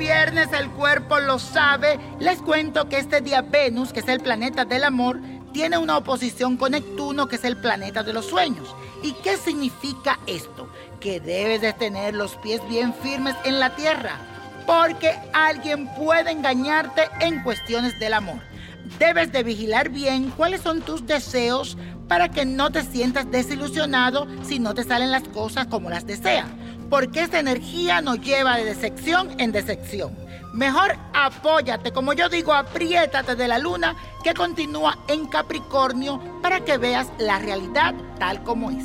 viernes, el cuerpo lo sabe. Les cuento que este día Venus, que es el planeta del amor, tiene una oposición con Neptuno, que es el planeta de los sueños. ¿Y qué significa esto? Que debes de tener los pies bien firmes en la tierra, porque alguien puede engañarte en cuestiones del amor. Debes de vigilar bien cuáles son tus deseos para que no te sientas desilusionado si no te salen las cosas como las deseas, porque esa energía nos lleva de decepción en decepción. Mejor apóyate, como yo digo, apriétate de la luna que continúa en Capricornio para que veas la realidad tal como es.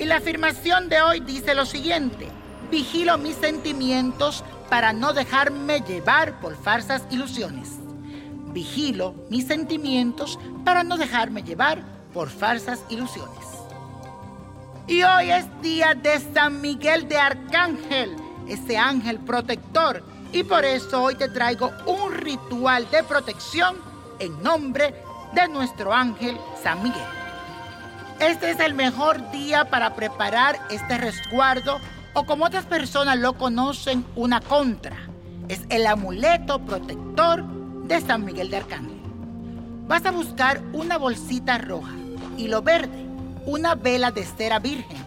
Y la afirmación de hoy dice lo siguiente, vigilo mis sentimientos para no dejarme llevar por falsas ilusiones. Vigilo mis sentimientos para no dejarme llevar por falsas ilusiones. Y hoy es día de San Miguel de Arcángel, ese ángel protector y por eso hoy te traigo un ritual de protección en nombre de nuestro ángel San Miguel. Este es el mejor día para preparar este resguardo o como otras personas lo conocen, una contra. Es el amuleto protector de San Miguel de Arcángel. Vas a buscar una bolsita roja, y lo verde, una vela de cera virgen,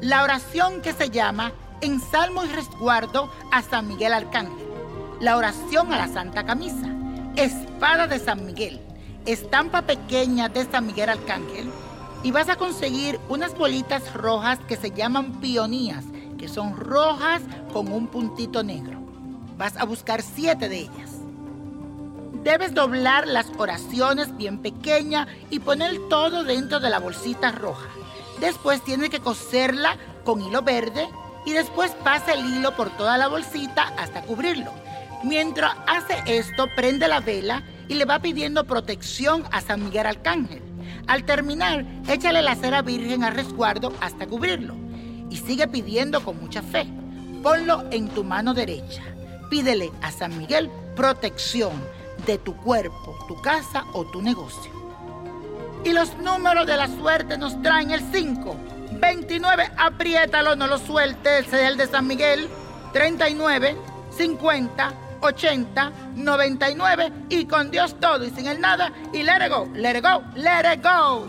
la oración que se llama En Salmo y Resguardo a San Miguel Arcángel. La oración a la Santa Camisa, espada de San Miguel, estampa pequeña de San Miguel Arcángel. Y vas a conseguir unas bolitas rojas que se llaman pionías, que son rojas con un puntito negro. Vas a buscar siete de ellas. Debes doblar las oraciones bien pequeñas y poner todo dentro de la bolsita roja. Después tienes que coserla con hilo verde y después pasa el hilo por toda la bolsita hasta cubrirlo. Mientras hace esto, prende la vela y le va pidiendo protección a San Miguel Arcángel. Al terminar, échale la cera virgen al resguardo hasta cubrirlo. Y sigue pidiendo con mucha fe. Ponlo en tu mano derecha. Pídele a San Miguel protección de tu cuerpo, tu casa o tu negocio. Y los números de la suerte nos traen el 5, 29, apriétalo, no lo sueltes, es el de San Miguel, 39, 50, 80, 99 y con Dios todo y sin el nada y let it go, let it go, let it go.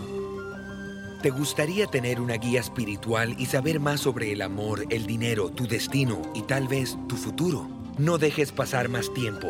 ¿Te gustaría tener una guía espiritual y saber más sobre el amor, el dinero, tu destino y tal vez tu futuro? No dejes pasar más tiempo.